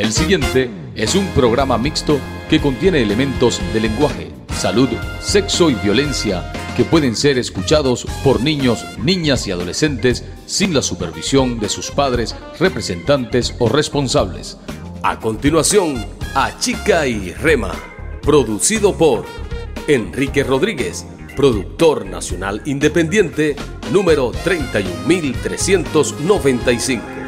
El siguiente es un programa mixto que contiene elementos de lenguaje, salud, sexo y violencia que pueden ser escuchados por niños, niñas y adolescentes sin la supervisión de sus padres, representantes o responsables. A continuación, A Chica y Rema, producido por Enrique Rodríguez, productor nacional independiente, número 31395.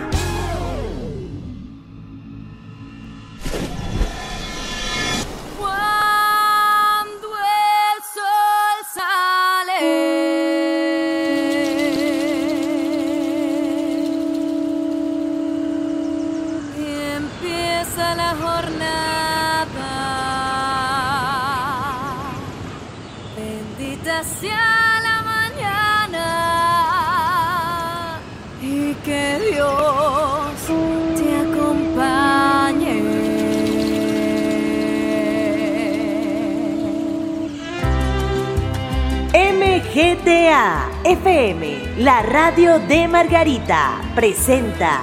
Radio de Margarita, presenta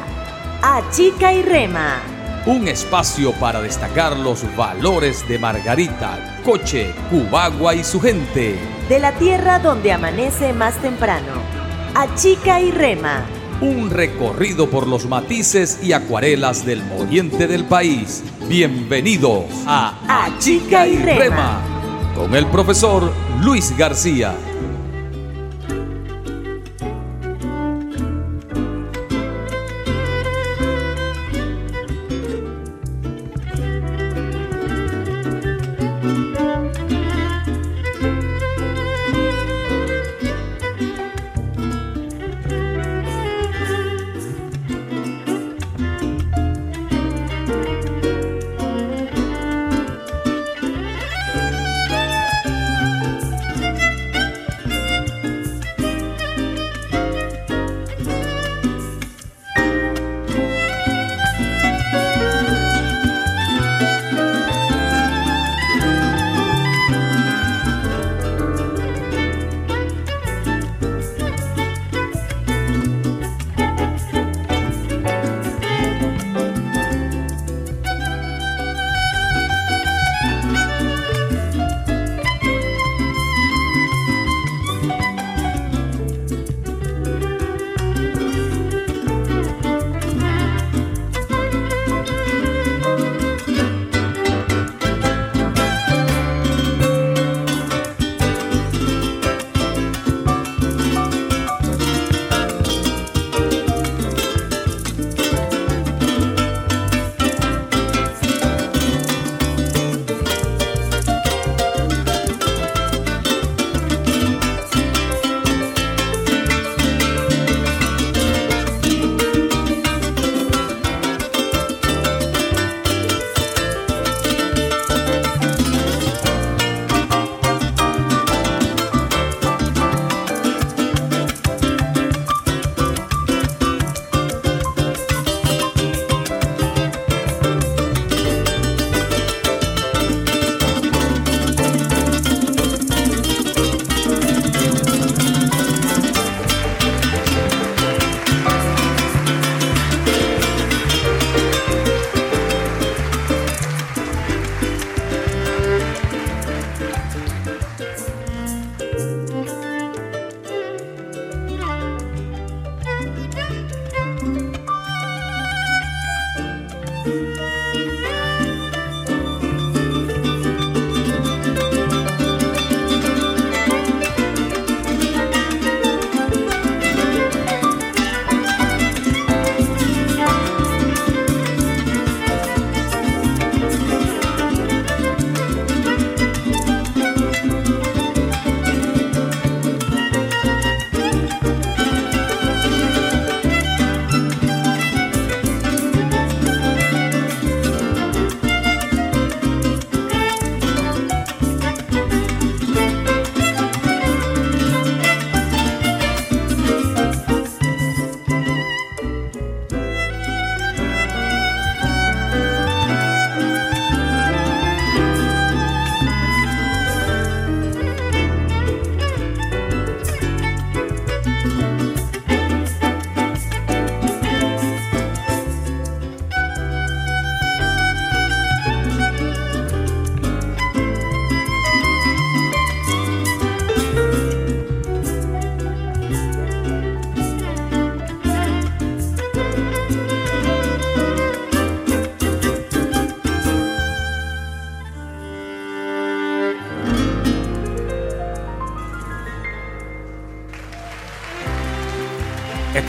a Chica y Rema. Un espacio para destacar los valores de Margarita, Coche, Cubagua y su gente. De la tierra donde amanece más temprano. A Chica y Rema. Un recorrido por los matices y acuarelas del oriente del país. Bienvenidos a A, Chica y Rema. Con el profesor Luis García.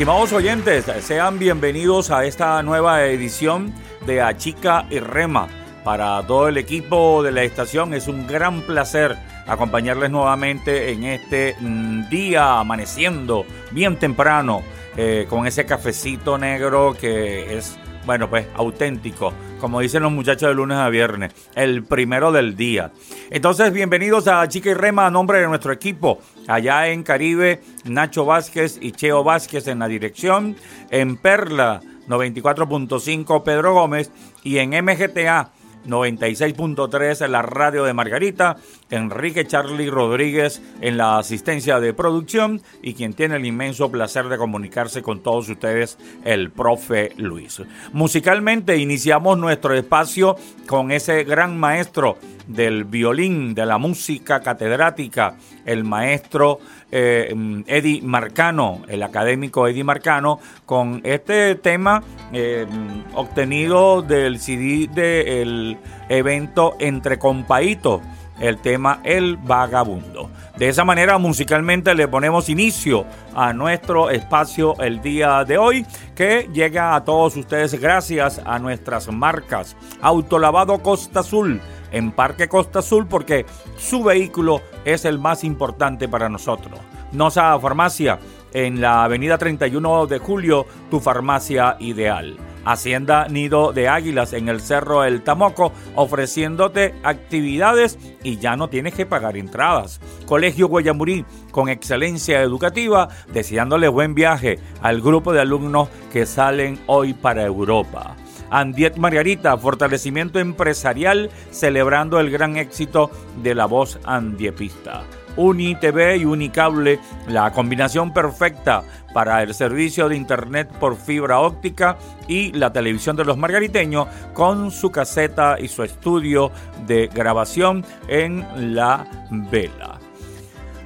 Estimados oyentes, sean bienvenidos a esta nueva edición de Achica y Rema. Para todo el equipo de la estación es un gran placer acompañarles nuevamente en este mm, día amaneciendo bien temprano eh, con ese cafecito negro que es, bueno, pues auténtico, como dicen los muchachos de lunes a viernes, el primero del día. Entonces, bienvenidos a Chica y Rema a nombre de nuestro equipo. Allá en Caribe, Nacho Vázquez y Cheo Vázquez en la dirección. En Perla, 94.5 Pedro Gómez. Y en MGTA, 96.3 en la radio de Margarita, Enrique Charlie Rodríguez en la asistencia de producción y quien tiene el inmenso placer de comunicarse con todos ustedes, el profe Luis. Musicalmente iniciamos nuestro espacio con ese gran maestro del violín, de la música catedrática, el maestro eh, Eddie Marcano, el académico Eddie Marcano, con este tema eh, obtenido del CD del evento Entre Compaitos, el tema El Vagabundo. De esa manera, musicalmente le ponemos inicio a nuestro espacio el día de hoy, que llega a todos ustedes gracias a nuestras marcas Autolavado Costa Azul en Parque Costa Azul porque su vehículo es el más importante para nosotros. Nosa Farmacia en la avenida 31 de julio, tu farmacia ideal. Hacienda Nido de Águilas en el Cerro El Tamoco, ofreciéndote actividades y ya no tienes que pagar entradas. Colegio Guayamurí, con excelencia educativa, deseándole buen viaje al grupo de alumnos que salen hoy para Europa. Andiet Margarita, fortalecimiento empresarial, celebrando el gran éxito de la voz andiepista. UniTV y Unicable, la combinación perfecta para el servicio de internet por fibra óptica y la televisión de los margariteños con su caseta y su estudio de grabación en La Vela.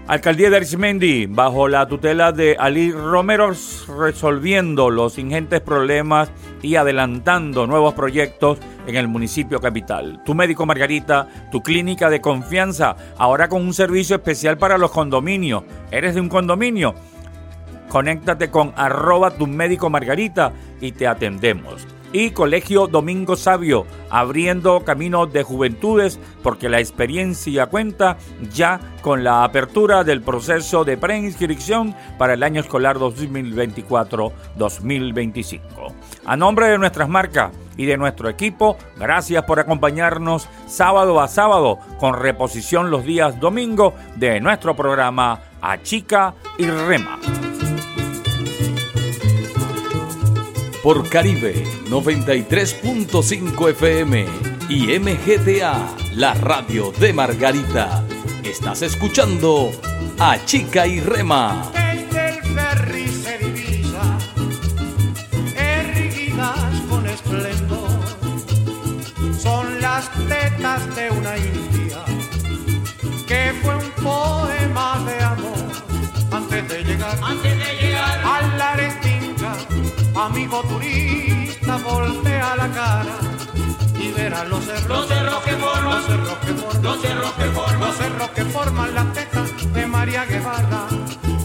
Alcaldía de Arismendi, bajo la tutela de Ali Romero, resolviendo los ingentes problemas y adelantando nuevos proyectos en el municipio capital. Tu médico Margarita, tu clínica de confianza, ahora con un servicio especial para los condominios. ¿Eres de un condominio? Conéctate con arroba tu médico Margarita y te atendemos y Colegio Domingo Sabio, abriendo caminos de juventudes porque la experiencia cuenta ya con la apertura del proceso de preinscripción para el año escolar 2024-2025. A nombre de nuestras marcas y de nuestro equipo, gracias por acompañarnos sábado a sábado con reposición los días domingo de nuestro programa A Chica y Rema. Por Caribe 93.5 FM y MGTA, la radio de Margarita. Estás escuchando a Chica y Rema. Desde el ferry se divisa, erguidas con esplendor, son las tetas de una india que fue un poema de amor antes de llegar, antes amigo turista, voltea la cara y verá los cerros, los cerros que forman, los cerros que forman, los cerros que forman, los cerros que forman la teta de María Guevara.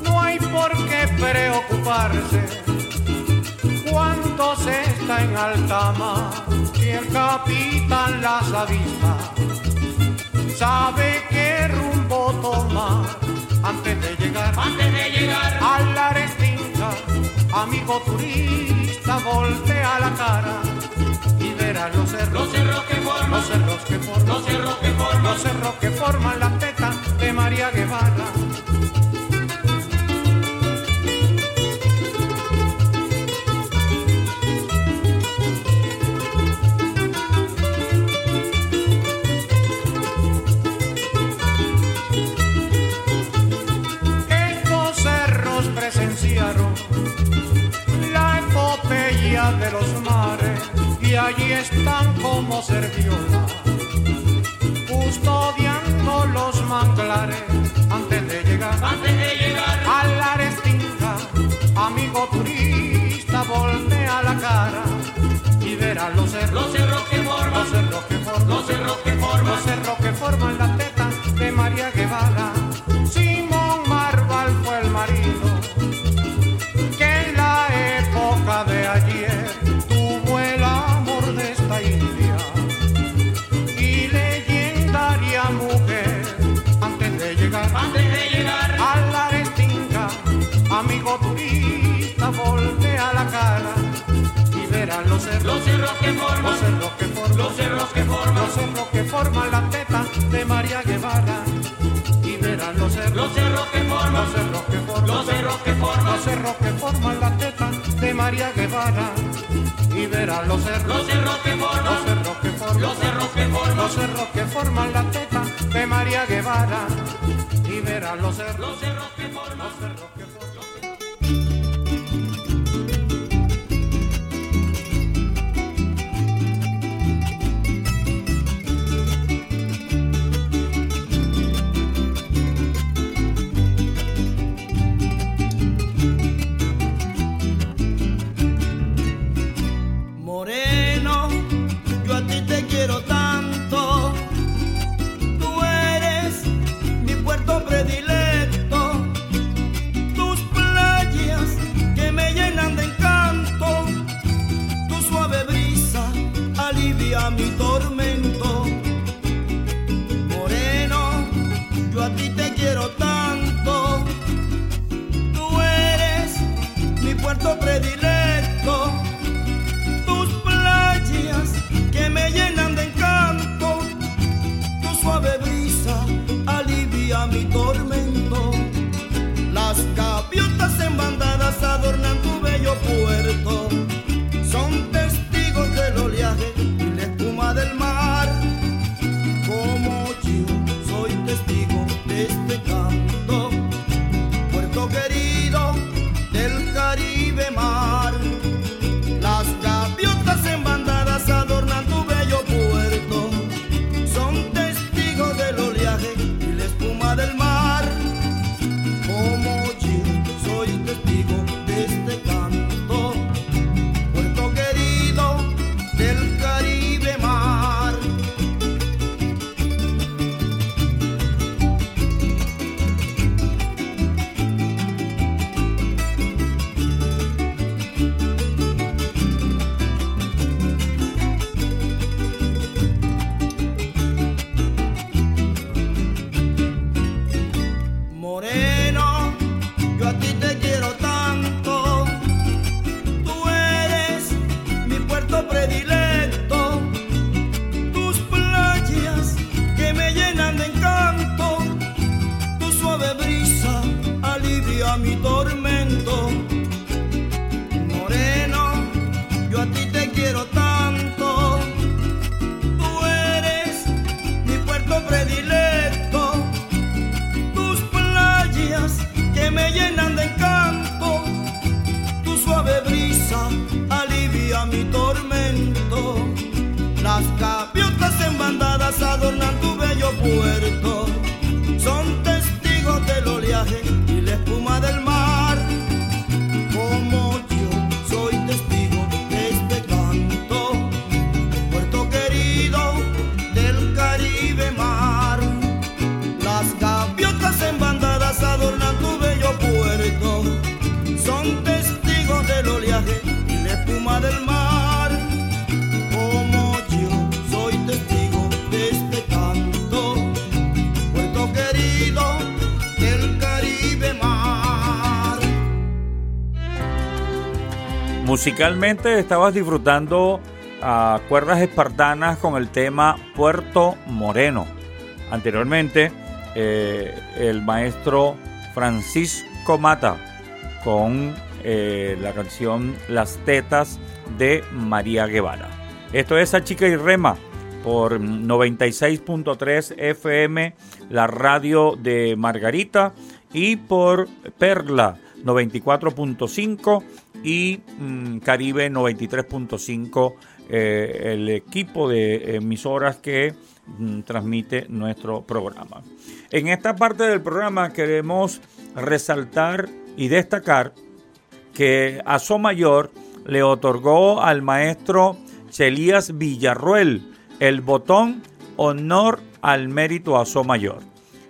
No hay por qué preocuparse cuando se está en alta mar y el capitán las avista. Sabe qué rumbo tomar antes de llegar, antes de llegar a la amigo turista, voltea la cara y verá los cerros, los cerros que forman, los cerros que forman, los cerros que forman, los cerros que forman la teta de María Guevara. Allí están como serviola, custodiando los manglares antes de llegar, antes de llegar a la restinga, amigo turista, voltea la cara y verá los cerros, los cerros que forman, los cerros que forman, los cerros que forman, los cerros que forman la teta de María Guevara. Que forman, los cerros que forman, los cerros que forman, los cerros que forman la teta de María Guevara. Y verán los cerros, los cerros que forman, los cerros que forman, los cerros que forman, los cerros que forman la teta de María Guevara. Y verán los cerros, los cerros que forman, los cerros que forman, los cerros que forman, los cerros que forman la teta de María Guevara. Y verán los cerros, los cerros que forman. los cerros que forman. Musicalmente estabas disfrutando a cuerdas espartanas con el tema Puerto Moreno. Anteriormente, eh, el maestro Francisco Mata con eh, la canción Las Tetas de María Guevara. Esto es A Chica y Rema por 96.3 FM, la radio de Margarita, y por Perla 94.5 y mm, Caribe 93.5, eh, el equipo de emisoras que mm, transmite nuestro programa. En esta parte del programa queremos resaltar y destacar que a Mayor le otorgó al maestro Chelías Villarruel el botón Honor al Mérito a Mayor.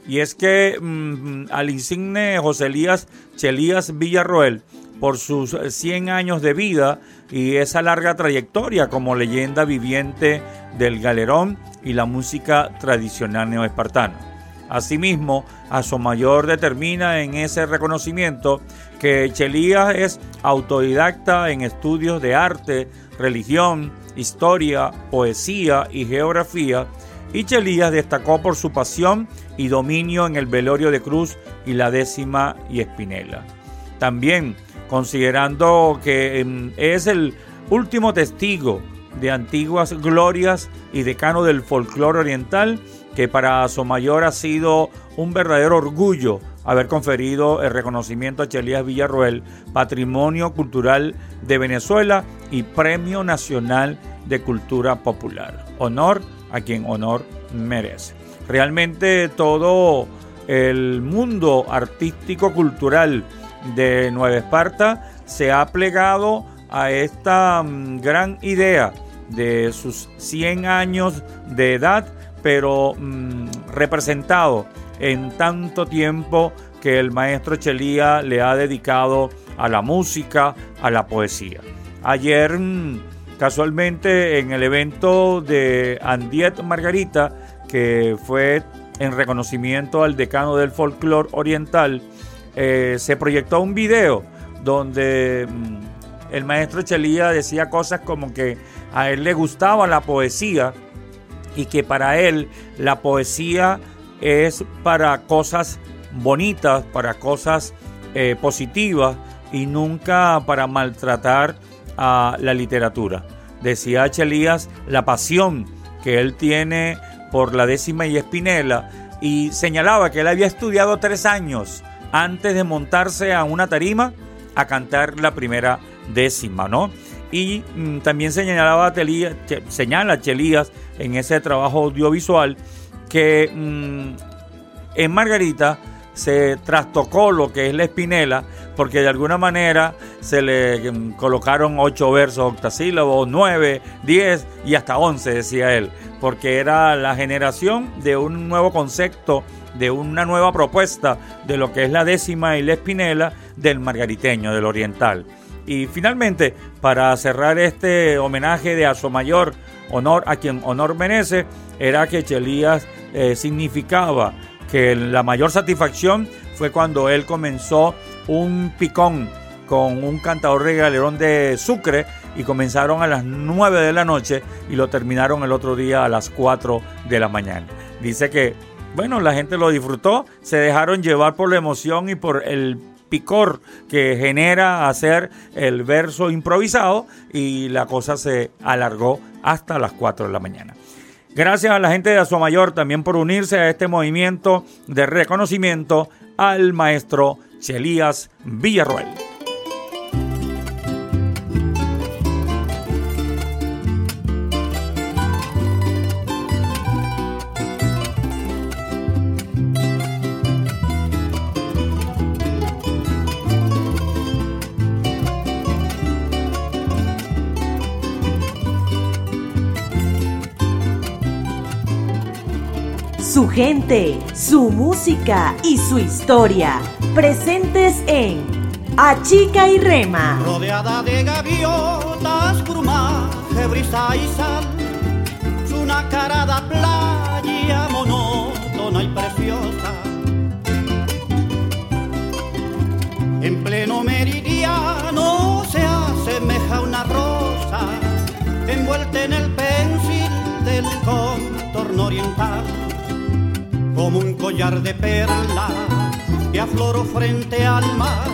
Y es que mm, al insigne José Elías Chelías Villarroel, por sus 100 años de vida y esa larga trayectoria como leyenda viviente del galerón y la música tradicional neoespartana. Asimismo, Asomayor determina en ese reconocimiento que Chelías es autodidacta en estudios de arte, religión, historia, poesía y geografía, y Chelías destacó por su pasión y dominio en el velorio de Cruz y la décima y Espinela. También considerando que em, es el último testigo de antiguas glorias y decano del folclore oriental, que para Somayor ha sido un verdadero orgullo haber conferido el reconocimiento a Chelías Villarroel, Patrimonio Cultural de Venezuela y Premio Nacional de Cultura Popular. Honor a quien honor merece. Realmente todo el mundo artístico cultural de Nueva Esparta se ha plegado a esta mm, gran idea de sus 100 años de edad, pero mm, representado en tanto tiempo que el maestro Chelía le ha dedicado a la música, a la poesía. Ayer, mm, casualmente, en el evento de Andiet Margarita, que fue en reconocimiento al decano del folclore oriental, eh, se proyectó un video donde mm, el maestro Chelía decía cosas como que a él le gustaba la poesía y que para él la poesía es para cosas bonitas, para cosas eh, positivas y nunca para maltratar a la literatura. Decía Chelías la pasión que él tiene por la décima y espinela y señalaba que él había estudiado tres años antes de montarse a una tarima a cantar la primera décima, ¿no? Y mm, también señalaba Telías, señala Chelías en ese trabajo audiovisual que mm, en Margarita se trastocó lo que es la espinela, porque de alguna manera se le mm, colocaron ocho versos octasílabos, nueve, diez y hasta once, decía él, porque era la generación de un nuevo concepto de una nueva propuesta de lo que es la décima y la espinela del margariteño, del oriental. Y finalmente, para cerrar este homenaje de Mayor, honor a quien honor merece, era que Chelías eh, significaba que la mayor satisfacción fue cuando él comenzó un picón con un cantador regalerón de Sucre y comenzaron a las 9 de la noche y lo terminaron el otro día a las 4 de la mañana. Dice que bueno, la gente lo disfrutó, se dejaron llevar por la emoción y por el picor que genera hacer el verso improvisado y la cosa se alargó hasta las 4 de la mañana. Gracias a la gente de Mayor también por unirse a este movimiento de reconocimiento al maestro Chelías Villarroel. Su música y su historia. Presentes en Achica y Rema. Rodeada de gaviotas, plumaje, brisa y sal, su nacarada playa monótona y preciosa. En pleno meridiano se asemeja una rosa envuelta en el pensil del contorno oriental como un collar de perlas que afloró frente al mar.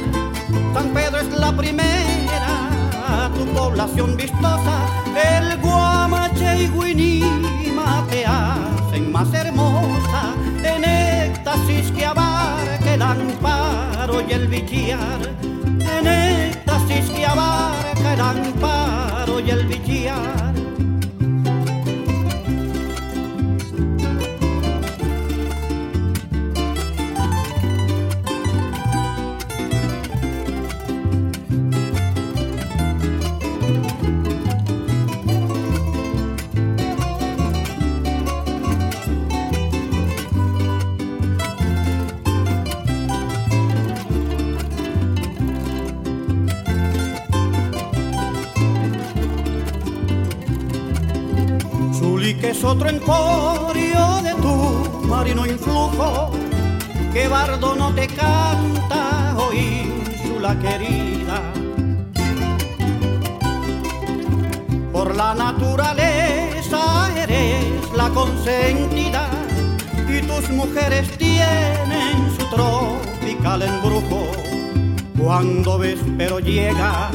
San Pedro es la primera, tu población vistosa, el Guamache y Guinima te hacen más hermosa, en éxtasis que abarca el amparo y el villar, en éxtasis que abarca el amparo y el villar otro emporio de tu marino influjo, que bardo no te canta, hoy la querida. por la naturaleza eres la consentida y tus mujeres tienen su tropical embrujo. Cuando ves pero llega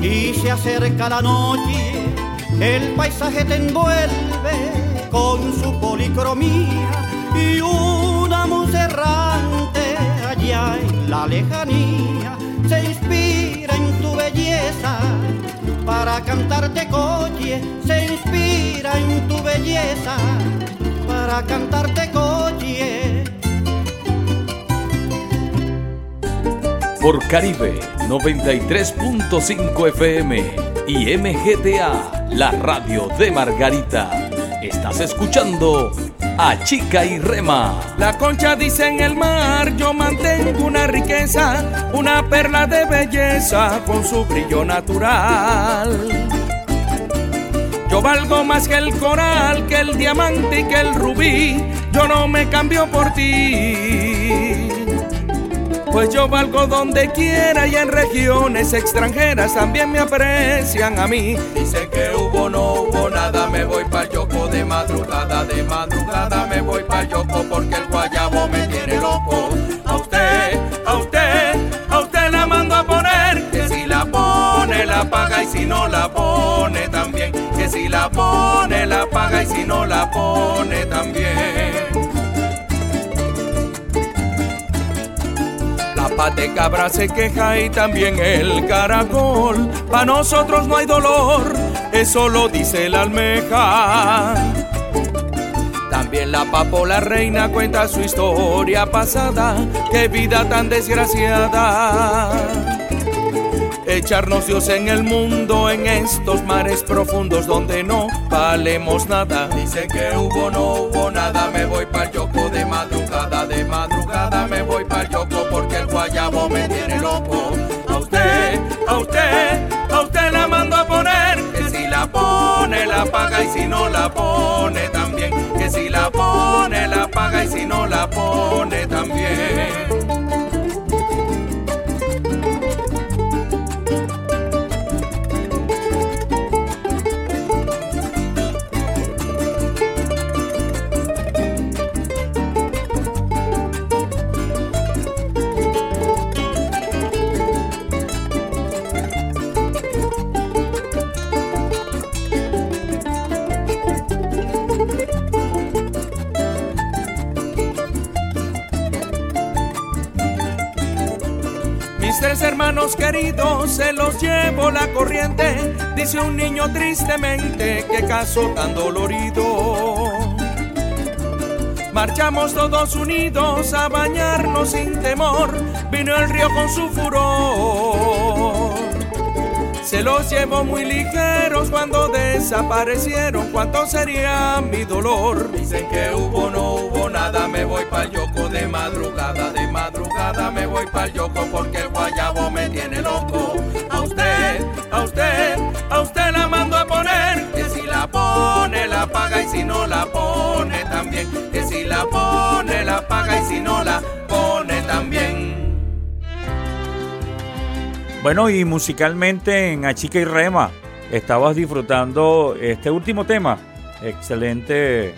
y se acerca la noche, el paisaje te envuelve con su policromía y una luz errante allá en la lejanía se inspira en tu belleza para cantarte coche, se inspira en tu belleza para cantarte coche. Por Caribe 93.5 FM y MGTA, la radio de Margarita. Escuchando a Chica y Rema. La concha dice en el mar, yo mantengo una riqueza, una perla de belleza con su brillo natural. Yo valgo más que el coral, que el diamante y que el rubí, yo no me cambio por ti. Pues yo valgo donde quiera y en regiones extranjeras también me aprecian a mí. Dice que hubo, no hubo nada, me voy pa' Yoco de madrugada, de madrugada me voy pa' Yoco porque el guayabo me tiene loco. A usted, a usted, a usted la mando a poner, que si la pone la paga y si no la pone también, que si la pone la paga y si no la pone también. Pate cabra se queja y también el caracol. Pa' nosotros no hay dolor, eso lo dice la almeja. También la papola reina cuenta su historia pasada, qué vida tan desgraciada. Echarnos Dios en el mundo, en estos mares profundos donde no valemos nada. Dice que hubo, no hubo nada, me voy pa'l yoco de madrugada, de madrugada me voy pa'l yoco porque el guayabo me la paga y si no la pone también, que si la pone la paga y si no la pone también. Hermanos queridos se los llevo la corriente, dice un niño tristemente que caso tan dolorido. Marchamos todos unidos a bañarnos sin temor, vino el río con su furor. Se los llevo muy ligeros cuando desaparecieron, cuánto sería mi dolor. Dicen que hubo, no hubo nada, me voy pa'l yoco de madrugada, madrugada me voy pa'l yoco porque el guayabo me tiene loco. A usted, a usted, a usted la mando a poner, que si la pone la paga y si no la pone también, que si la pone la paga y si no la pone también. Bueno, y musicalmente en Achica y Rema estabas disfrutando este último tema. Excelente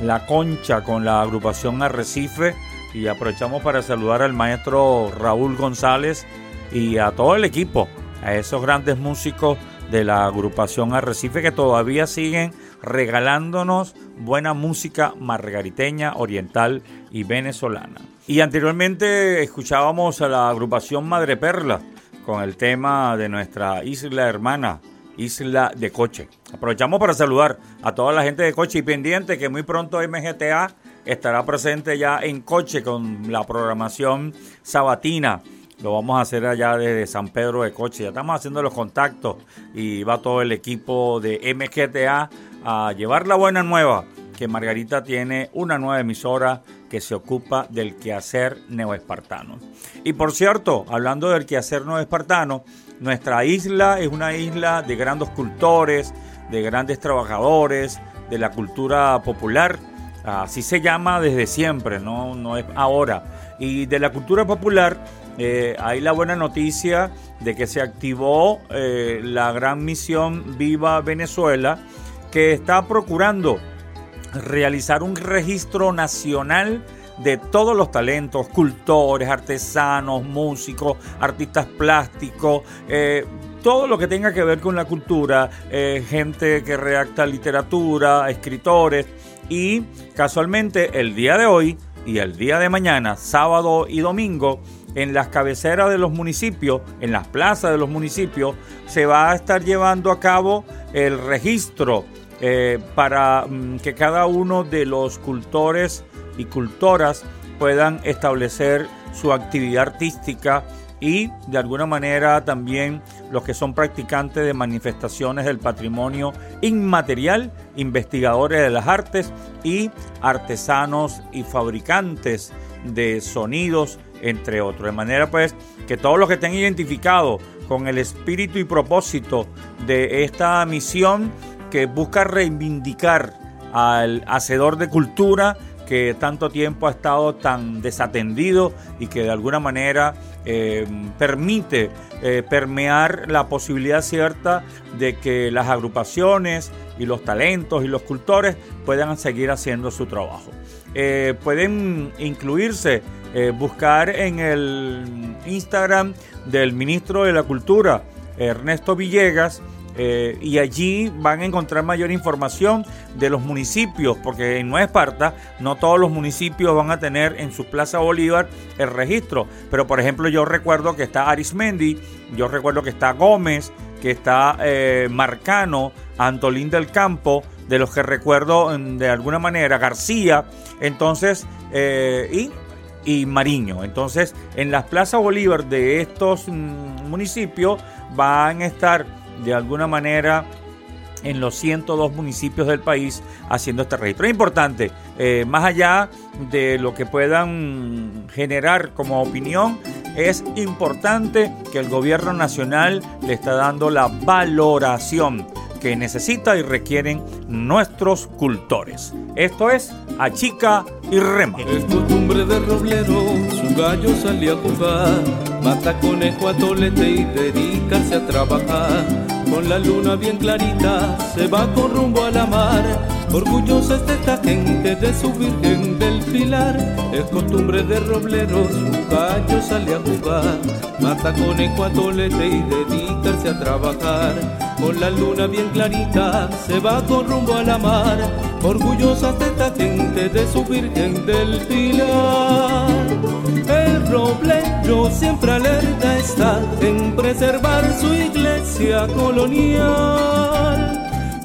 La Concha con la agrupación Arrecife. Y aprovechamos para saludar al maestro Raúl González y a todo el equipo, a esos grandes músicos de la agrupación Arrecife que todavía siguen regalándonos buena música margariteña, oriental y venezolana. Y anteriormente escuchábamos a la agrupación Madre Perla con el tema de nuestra isla hermana, Isla de Coche. Aprovechamos para saludar a toda la gente de Coche y pendiente que muy pronto MGTA estará presente ya en Coche con la programación sabatina. Lo vamos a hacer allá desde San Pedro de Coche. Ya estamos haciendo los contactos y va todo el equipo de MGTA a llevar la buena nueva que Margarita tiene una nueva emisora que se ocupa del quehacer neoespartano. Y por cierto, hablando del quehacer neoespartano, nuestra isla es una isla de grandes cultores, de grandes trabajadores, de la cultura popular. Así se llama desde siempre, no, no es ahora. Y de la cultura popular eh, hay la buena noticia de que se activó eh, la gran misión Viva Venezuela, que está procurando realizar un registro nacional de todos los talentos, cultores, artesanos, músicos, artistas plásticos, eh, todo lo que tenga que ver con la cultura, gente que redacta literatura, escritores y casualmente el día de hoy y el día de mañana, sábado y domingo, en las cabeceras de los municipios, en las plazas de los municipios, se va a estar llevando a cabo el registro eh, para mm, que cada uno de los cultores y cultoras puedan establecer su actividad artística y de alguna manera también los que son practicantes de manifestaciones del patrimonio inmaterial, investigadores de las artes y artesanos y fabricantes de sonidos, entre otros. De manera pues que todos los que estén identificados con el espíritu y propósito de esta misión que busca reivindicar al hacedor de cultura, que tanto tiempo ha estado tan desatendido y que de alguna manera eh, permite eh, permear la posibilidad cierta de que las agrupaciones y los talentos y los cultores puedan seguir haciendo su trabajo. Eh, pueden incluirse, buscar en el Instagram del ministro de la Cultura, Ernesto Villegas, eh, y allí van a encontrar mayor información de los municipios, porque en Nueva Esparta no todos los municipios van a tener en su Plaza Bolívar el registro. Pero por ejemplo yo recuerdo que está Arismendi, yo recuerdo que está Gómez, que está eh, Marcano, Antolín del Campo, de los que recuerdo mm, de alguna manera García, entonces, eh, y y Mariño. Entonces, en las plazas Bolívar de estos mm, municipios van a estar de alguna manera en los 102 municipios del país haciendo este registro. Es importante, eh, más allá de lo que puedan generar como opinión, es importante que el gobierno nacional le está dando la valoración que necesita y requieren nuestros cultores. Esto es Achica y Rema. Es costumbre de roblero, su gallo salía a jugar, mata conejo a tolete y dedicarse a trabajar con la luna bien clarita se va con rumbo a la mar. Orgullosa está esta gente de su Virgen del Pilar. Es costumbre de robleros, un gallo sale a jugar. Mata con ecuatolete y dedicarse a trabajar. Con la luna bien clarita se va con rumbo a la mar. Orgullosa está esta gente de su Virgen del Pilar. El roblero siempre alerta está en preservar su iglesia colonial,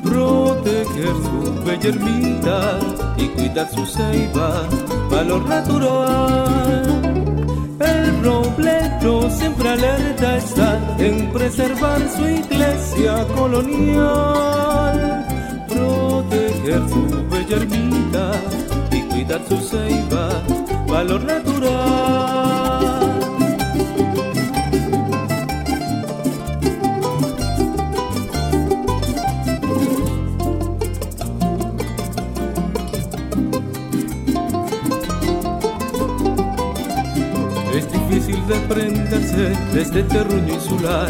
proteger su bella ermita y cuidar su ceiba, valor natural. El roblero siempre alerta está en preservar su iglesia colonial, proteger su bella ermita y cuidar su ceiba, valor natural. Desprenderse de este terruño insular,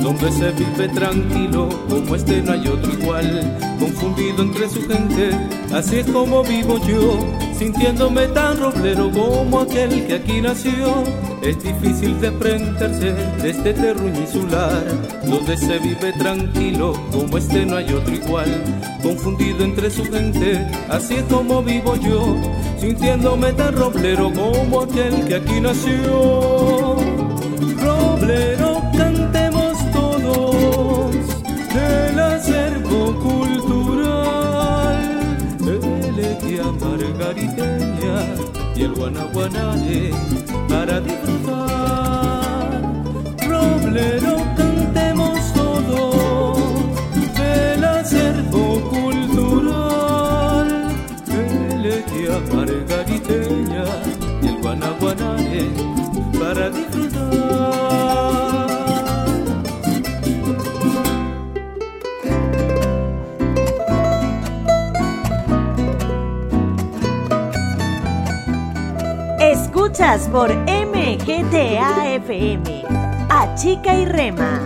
donde se vive tranquilo, como este no hay otro igual, confundido entre su gente, así es como vivo yo, sintiéndome tan roblero como aquel que aquí nació. Es difícil desprenderse de este terruño insular, donde se vive tranquilo, como este no hay otro igual, confundido entre su gente, así es como vivo yo, sintiéndome tan roblero como aquel que aquí nació. Roblero, cantemos todos el acervo cultural, elegía margariteña y el guanaguanare para disfrutar. Roblero, cantemos todos el acervo cultural, elegía margariteña y el guanaguanare para disfrutar. Por M MGTA FM. A Chica y Rema.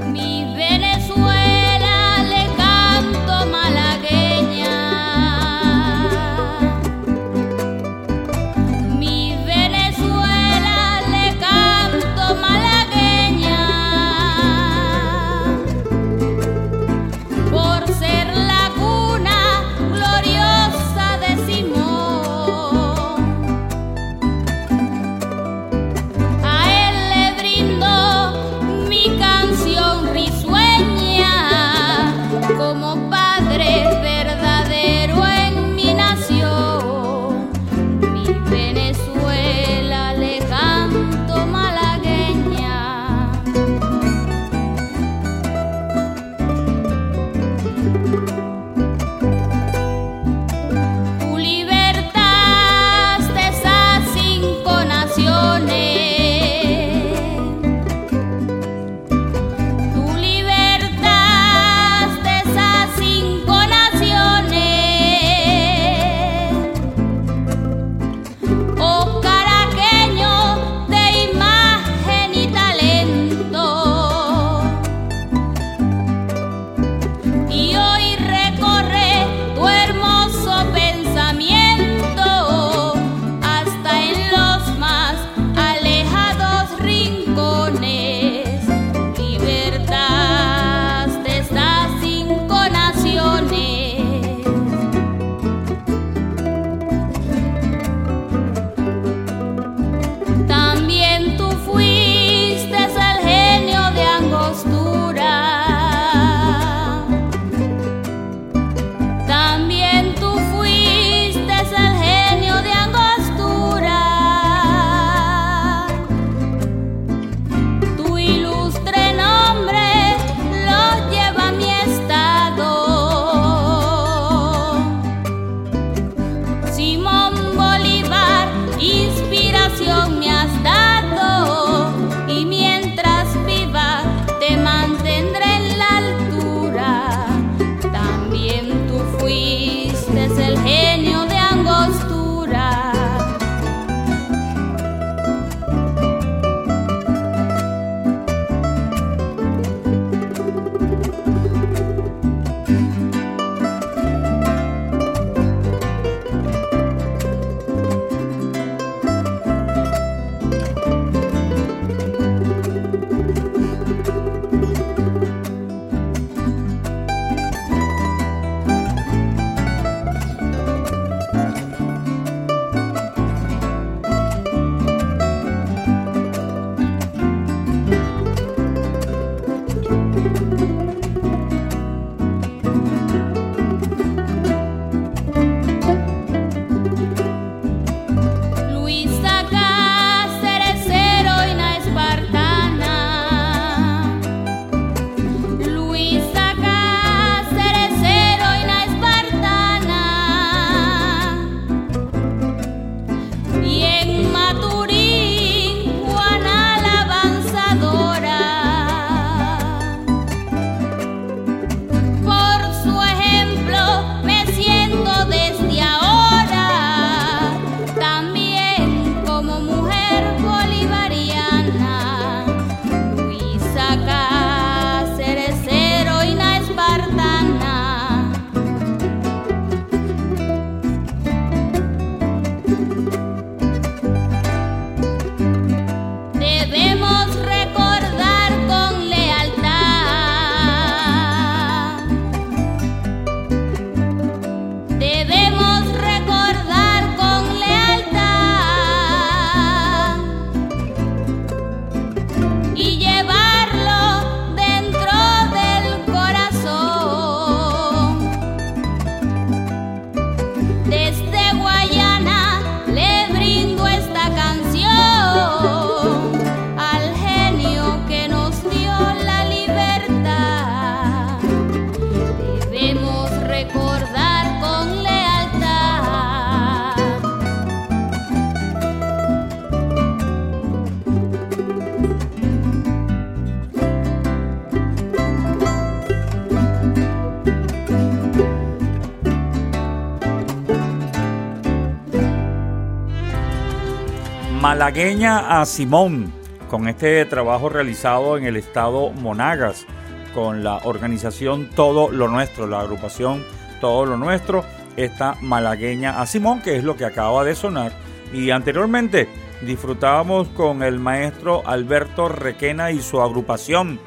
Malagueña a Simón, con este trabajo realizado en el estado Monagas, con la organización Todo lo Nuestro, la agrupación Todo lo Nuestro, esta malagueña a Simón, que es lo que acaba de sonar. Y anteriormente disfrutábamos con el maestro Alberto Requena y su agrupación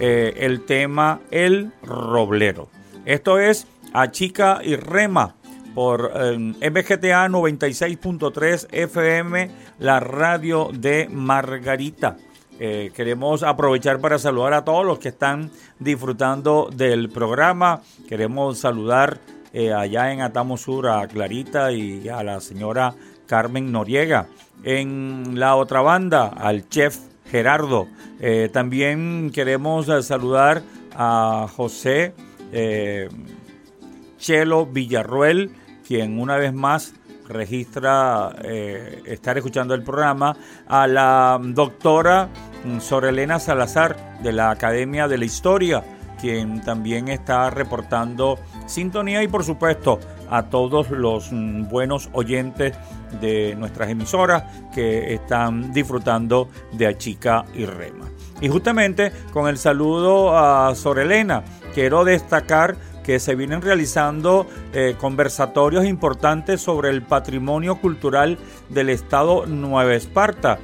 eh, el tema El Roblero. Esto es A Chica y Rema por eh, MGTA 96.3 FM, la radio de Margarita. Eh, queremos aprovechar para saludar a todos los que están disfrutando del programa. Queremos saludar eh, allá en Sur a Clarita y a la señora Carmen Noriega. En la otra banda, al chef Gerardo. Eh, también queremos saludar a José Chelo Villarruel quien una vez más registra eh, estar escuchando el programa, a la doctora Sorelena Salazar de la Academia de la Historia, quien también está reportando sintonía y por supuesto a todos los mm, buenos oyentes de nuestras emisoras que están disfrutando de Achica y Rema. Y justamente con el saludo a Sorelena, quiero destacar que se vienen realizando eh, conversatorios importantes sobre el patrimonio cultural del estado Nueva Esparta.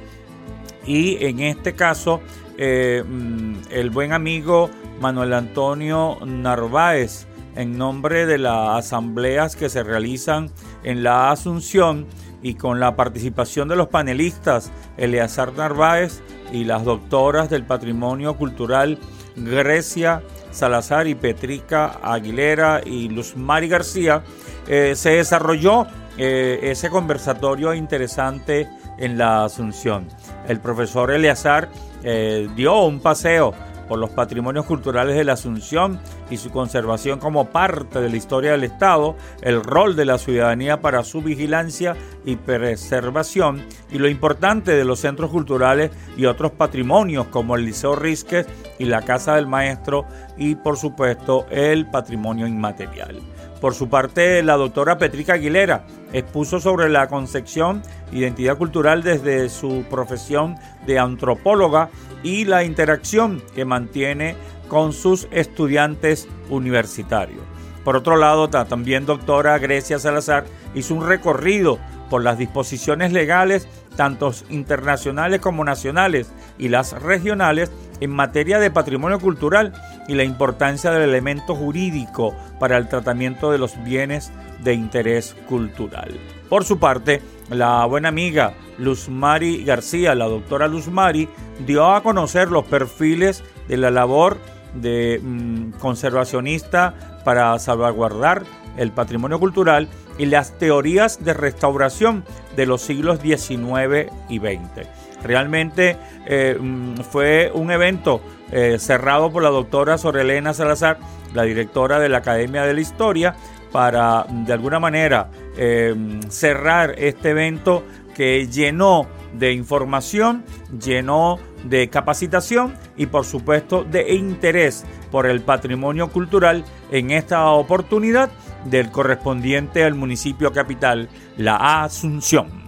Y en este caso, eh, mm, el buen amigo Manuel Antonio Narváez, en nombre de las asambleas que se realizan en la Asunción y con la participación de los panelistas Eleazar Narváez y las doctoras del patrimonio cultural Grecia Salazar y Petrica Aguilera y Luz Mari García, eh, se desarrolló eh, ese conversatorio interesante en la Asunción. El profesor Eleazar eh, dio un paseo los patrimonios culturales de la Asunción y su conservación como parte de la historia del Estado, el rol de la ciudadanía para su vigilancia y preservación y lo importante de los centros culturales y otros patrimonios como el Liceo Risques y la Casa del Maestro y por supuesto el patrimonio inmaterial. Por su parte, la doctora Petrica Aguilera expuso sobre la concepción identidad cultural desde su profesión de antropóloga y la interacción que mantiene con sus estudiantes universitarios. Por otro lado, también doctora Grecia Salazar hizo un recorrido por las disposiciones legales, tanto internacionales como nacionales, y las regionales en materia de patrimonio cultural y la importancia del elemento jurídico para el tratamiento de los bienes de interés cultural. Por su parte, la buena amiga Luz Mari García, la doctora Luz Mari, dio a conocer los perfiles de la labor de mm, conservacionista para salvaguardar el patrimonio cultural y las teorías de restauración de los siglos XIX y XX. Realmente eh, mm, fue un evento eh, cerrado por la doctora Sorelena Salazar, la directora de la Academia de la Historia, para de alguna manera eh, cerrar este evento que llenó de información, llenó de capacitación y por supuesto de interés por el patrimonio cultural en esta oportunidad del correspondiente al municipio capital, la Asunción.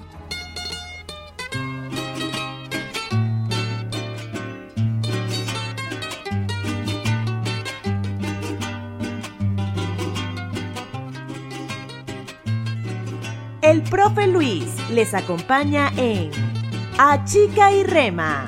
El profe Luis les acompaña en A Chica y Rema.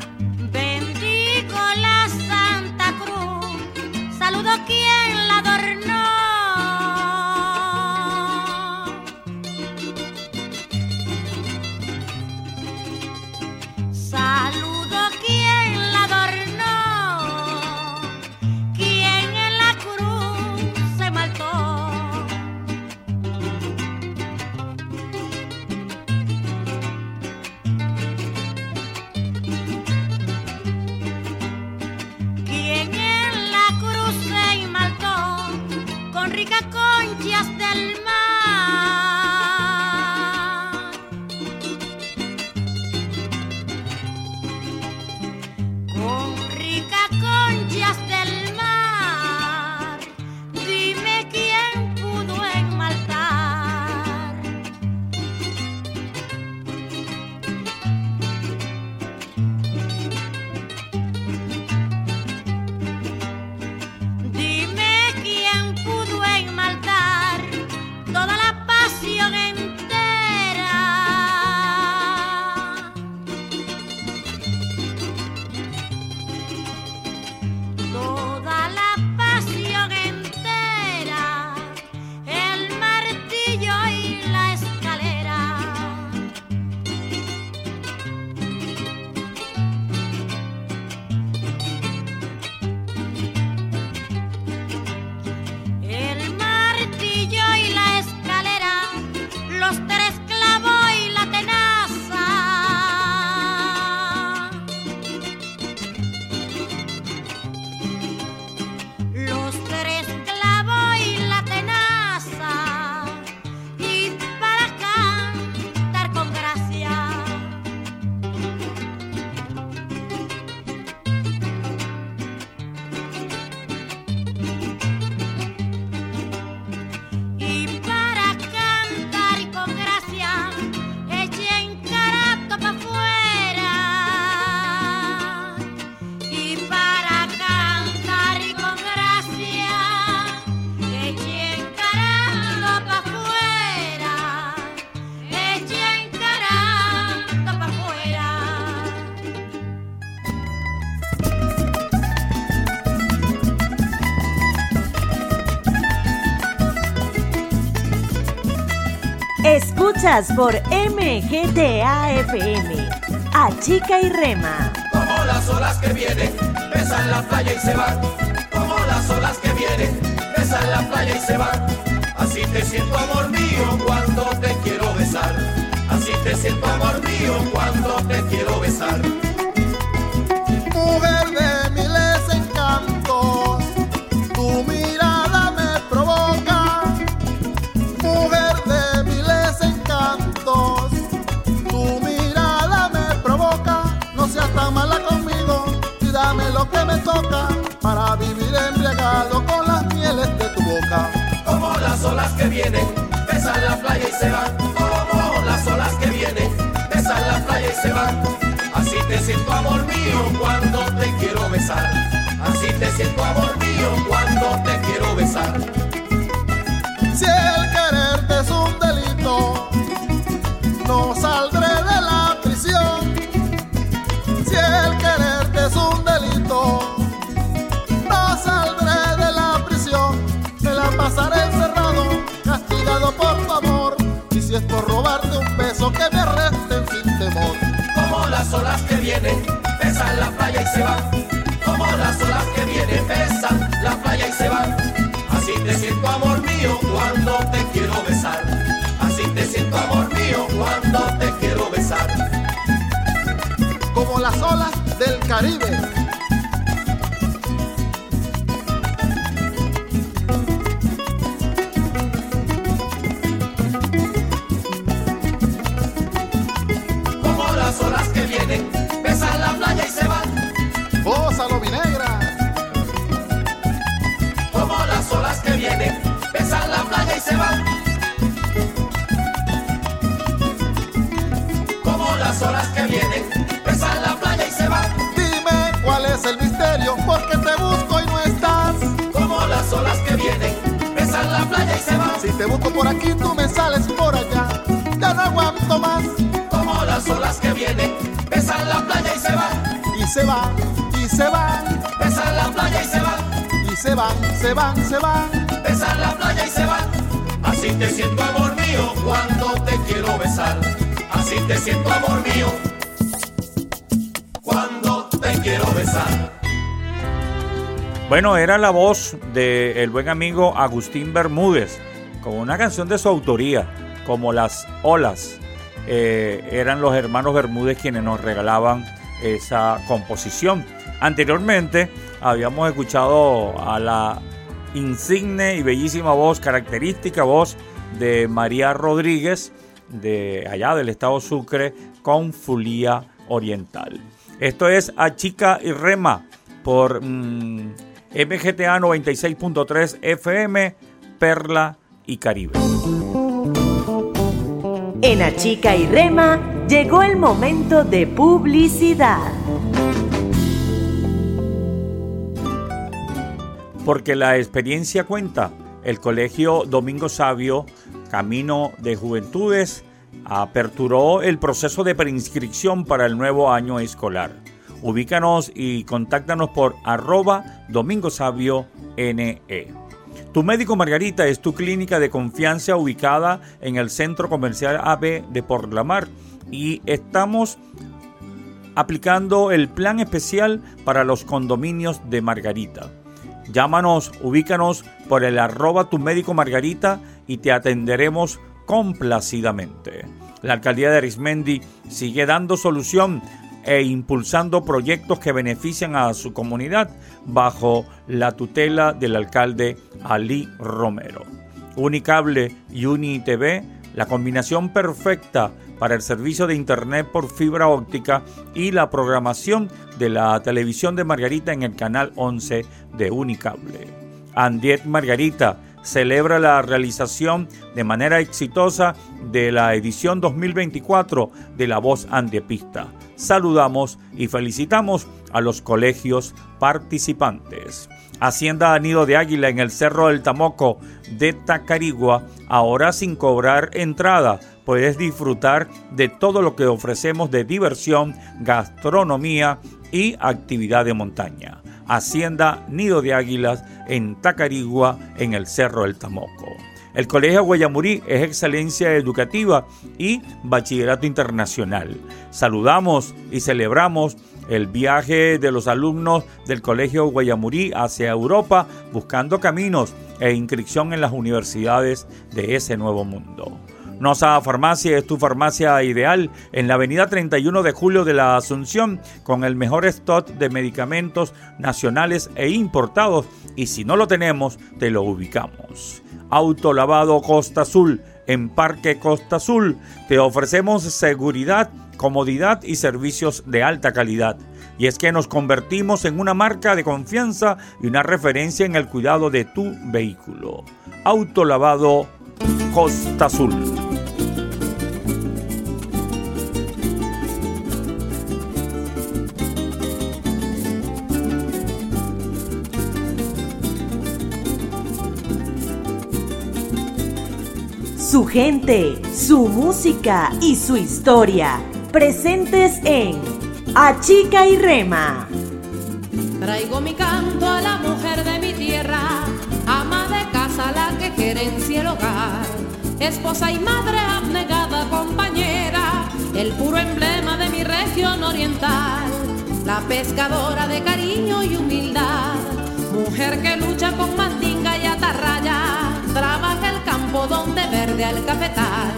Escuchas por MGTA FM. A Chica y Rema. Como las olas que vienen, besan la playa y se van. Como las olas que vienen, besan la playa y se van. Así te siento amor mío cuando te quiero besar. Así te siento amor mío cuando te quiero besar. Que vienen, besan la playa y se van. Como las olas que vienen, besan la playa y se van. Así te siento amor mío cuando te quiero besar. Así te siento amor mío cuando te quiero besar. Vienen, besan la playa y se van. Como las olas que vienen, besan la playa y se van. Así te siento amor mío cuando te quiero besar. Así te siento amor mío cuando te quiero besar. Como las olas del Caribe. Se van, se van, se van. Besan la playa y se van. Así te siento amor mío cuando te quiero besar. Así te siento amor mío cuando te quiero besar. Bueno, era la voz del buen amigo Agustín Bermúdez, con una canción de su autoría, como Las Olas. Eh, eran los hermanos Bermúdez quienes nos regalaban esa composición. Anteriormente habíamos escuchado a la insigne y bellísima voz, característica voz de María Rodríguez, de allá del estado Sucre, con Fulía Oriental. Esto es A Chica y Rema por mm, MGTA 96.3 FM, Perla y Caribe. En Achica y Rema llegó el momento de publicidad. Porque la experiencia cuenta. El Colegio Domingo Sabio, Camino de Juventudes, aperturó el proceso de preinscripción para el nuevo año escolar. Ubícanos y contáctanos por arroba Domingo Sabio NE. Tu médico Margarita es tu clínica de confianza ubicada en el Centro Comercial AB de Por la Mar y estamos aplicando el plan especial para los condominios de Margarita. Llámanos, ubícanos por el arroba tu médico Margarita y te atenderemos complacidamente. La alcaldía de Arismendi sigue dando solución e impulsando proyectos que benefician a su comunidad bajo la tutela del alcalde Ali Romero. Unicable y UniTV, la combinación perfecta para el servicio de Internet por fibra óptica y la programación de la televisión de Margarita en el canal 11 de Unicable. Andiet Margarita celebra la realización de manera exitosa de la edición 2024 de La Voz Andiepista. Saludamos y felicitamos a los colegios participantes. Hacienda Nido de Águila en el Cerro del Tamoco de Tacarigua, ahora sin cobrar entrada. Puedes disfrutar de todo lo que ofrecemos de diversión, gastronomía y actividad de montaña. Hacienda Nido de Águilas en Tacarigua en el Cerro del Tamoco. El Colegio Guayamurí es excelencia educativa y bachillerato internacional. Saludamos y celebramos el viaje de los alumnos del Colegio Guayamurí hacia Europa buscando caminos e inscripción en las universidades de ese nuevo mundo. Nosa Farmacia es tu farmacia ideal en la avenida 31 de julio de la Asunción con el mejor stock de medicamentos nacionales e importados y si no lo tenemos te lo ubicamos. Autolavado Costa Azul en Parque Costa Azul te ofrecemos seguridad, comodidad y servicios de alta calidad. Y es que nos convertimos en una marca de confianza y una referencia en el cuidado de tu vehículo. Autolavado Costa Azul. Su gente, su música y su historia. Presentes en Achica y Rema. Traigo mi canto a la mujer de mi gerencia el hogar, esposa y madre abnegada compañera, el puro emblema de mi región oriental, la pescadora de cariño y humildad, mujer que lucha con mandinga y atarraya, trabaja el campo donde verde al cafetal,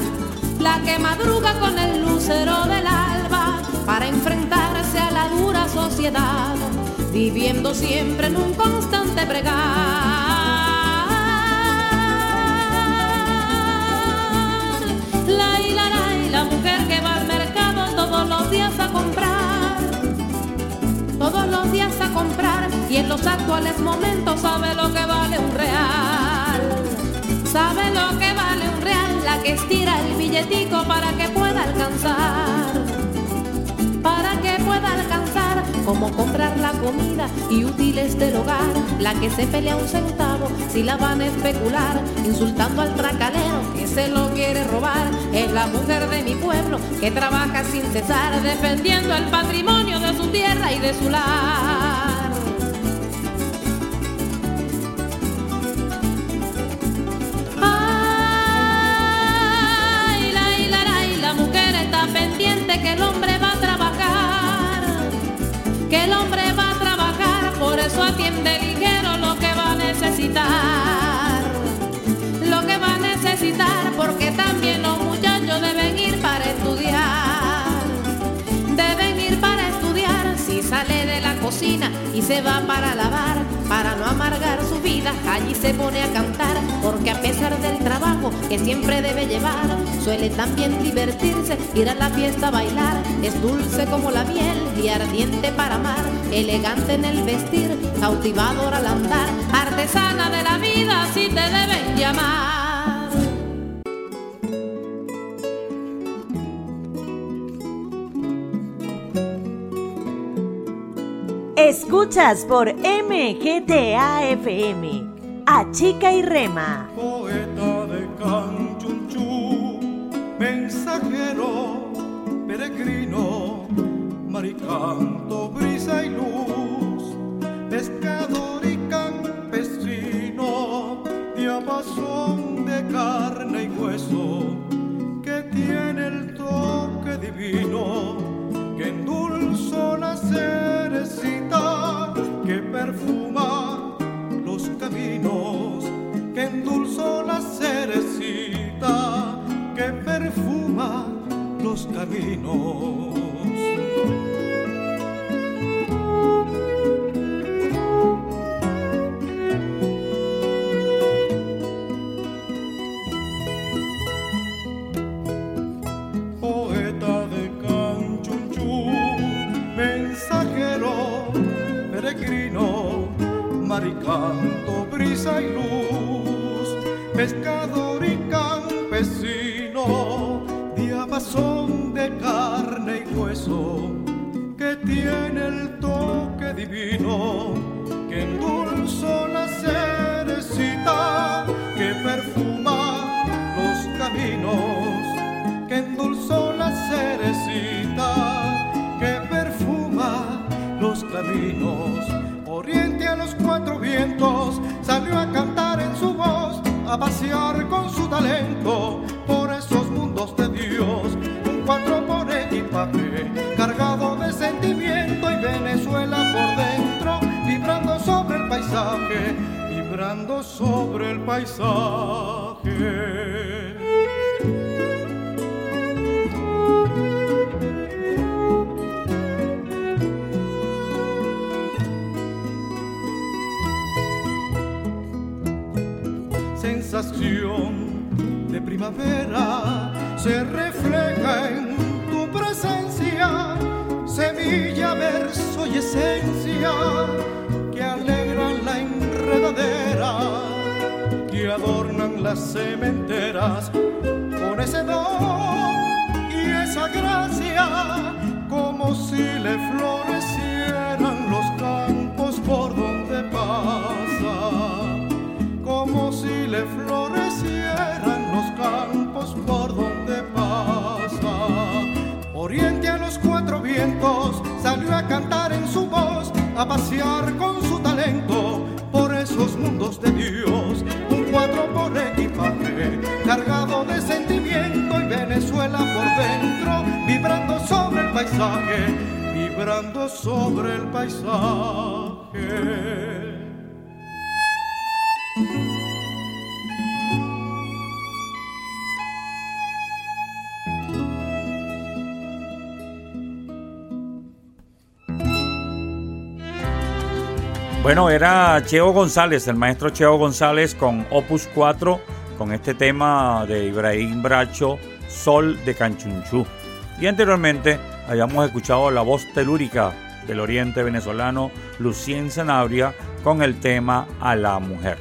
la que madruga con el lucero del alba para enfrentarse a la dura sociedad, viviendo siempre en un constante bregar. La la, y la mujer que va al mercado todos los días a comprar, todos los días a comprar y en los actuales momentos sabe lo que vale un real, sabe lo que vale un real, la que estira el billetico para que pueda alcanzar. Para que pueda alcanzar como comprar la comida y útiles del hogar, la que se pelea un centavo si la van a especular, insultando al tracalero que se lo quiere robar, es la mujer de mi pueblo que trabaja sin cesar defendiendo el patrimonio de su tierra y de su lar. Pendiente que el hombre va a trabajar, que el hombre necesitar, lo que va a necesitar, porque también los muchachos deben ir para estudiar, deben ir para estudiar, si sale de la cocina y se va para lavar, para no amargar su vida, allí se pone a cantar, porque a pesar del trabajo que siempre debe llevar, suele también divertirse, ir a la fiesta a bailar, es dulce como la miel y ardiente para amar, elegante en el vestir, cautivador al andar, artesana de la vida, así te deben llamar. Escuchas por MGTA-FM, Achica y Rema. Poeta de Canchunchú, mensajero, peregrino, maricanto, brisa y luz, pescador y campesino, diapasón de carne y hueso, que tiene el toque divino, endulzó la cerecita, que perfuma los caminos, que endulzó la cerecita, vibrando sobre el paisaje. Bueno, era Cheo González, el maestro Cheo González con Opus 4, con este tema de Ibrahim Bracho, Sol de Canchunchú. Y anteriormente habíamos escuchado la voz telúrica del oriente venezolano, Lucien Sanabria, con el tema A la Mujer.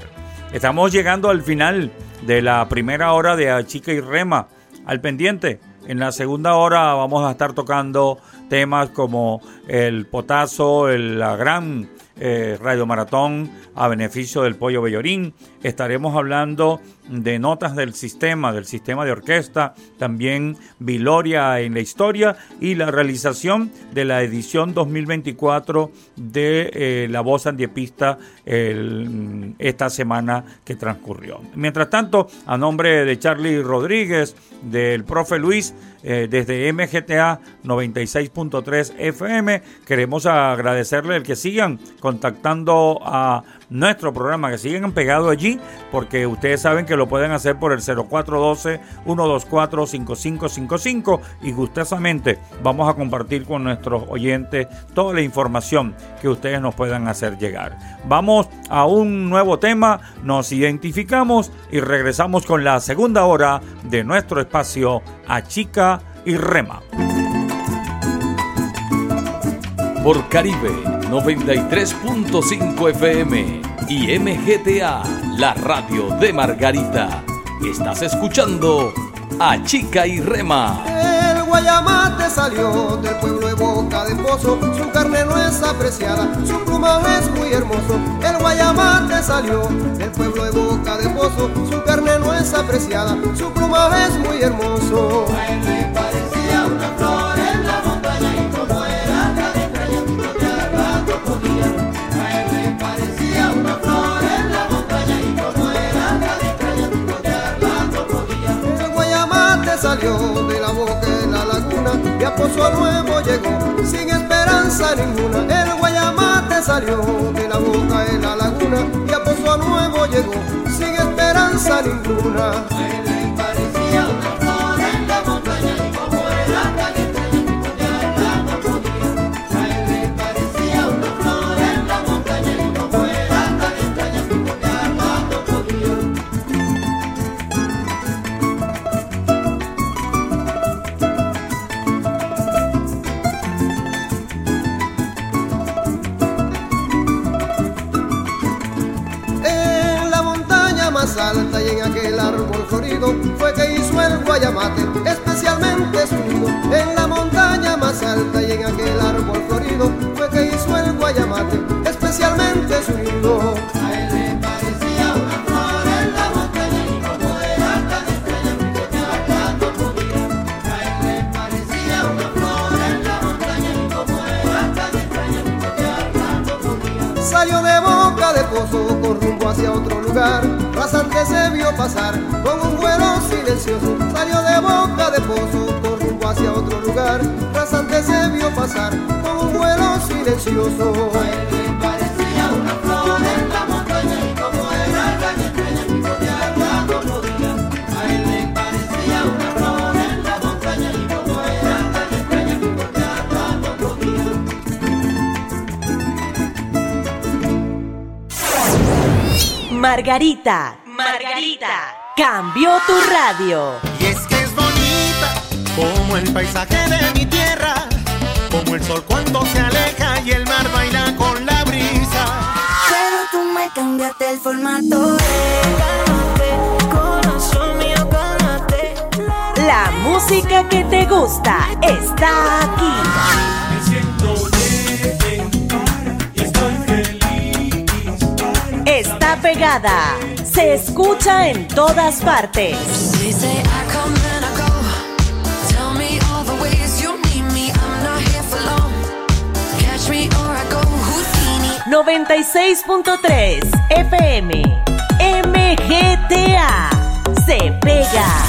Estamos llegando al final de la primera hora de Chica y Rema. Al pendiente, en la segunda hora vamos a estar tocando temas como el potazo, la gran eh, Radio Maratón a beneficio del Pollo Bellorín. Estaremos hablando de notas del sistema, del sistema de orquesta, también Viloria en la historia y la realización de la edición 2024 de eh, La Voz Andiepista esta semana que transcurrió. Mientras tanto, a nombre de Charlie Rodríguez, del profe Luis, eh, desde MGTA 96.3 FM, queremos agradecerle el que sigan contactando a nuestro programa, que siguen pegados allí, porque ustedes saben que lo pueden hacer por el 0412-124-5555 y gustosamente vamos a compartir con nuestros oyentes toda la información que ustedes nos puedan hacer llegar. Vamos a un nuevo tema, nos identificamos y regresamos con la segunda hora de nuestro espacio a Chica y Rema. Por Caribe 93.5 FM y MGTA, la radio de Margarita. Estás escuchando a Chica y Rema. El guayamate salió del pueblo de Boca de Pozo, su carne no es apreciada, su plumaje es muy hermoso. El guayamate salió del pueblo de Boca de Pozo, su carne no es apreciada, su plumaje es muy hermoso. A él le parecía una flor salió de la boca de la laguna y a Pozo Nuevo llegó sin esperanza ninguna. El guayamate salió de la boca de la laguna y a Pozo Nuevo llegó sin esperanza ninguna. Con rumbo hacia otro lugar. Rasante se vio pasar con un vuelo silencioso. Parecía una flor en la montaña y como era estrella. A él le parecía una flor en la montaña y como era estrella. Margarita, Margarita, cambió tu radio. Y es como el paisaje de mi tierra, como el sol cuando se aleja y el mar baila con la brisa. Pero tú me cambiaste el formato. Cálmate, corazón mío, cálmate. La música que te gusta está aquí. Me siento leve y estoy feliz. Está pegada. Se escucha en todas partes. 96.3 FM. MGTA. Se pega.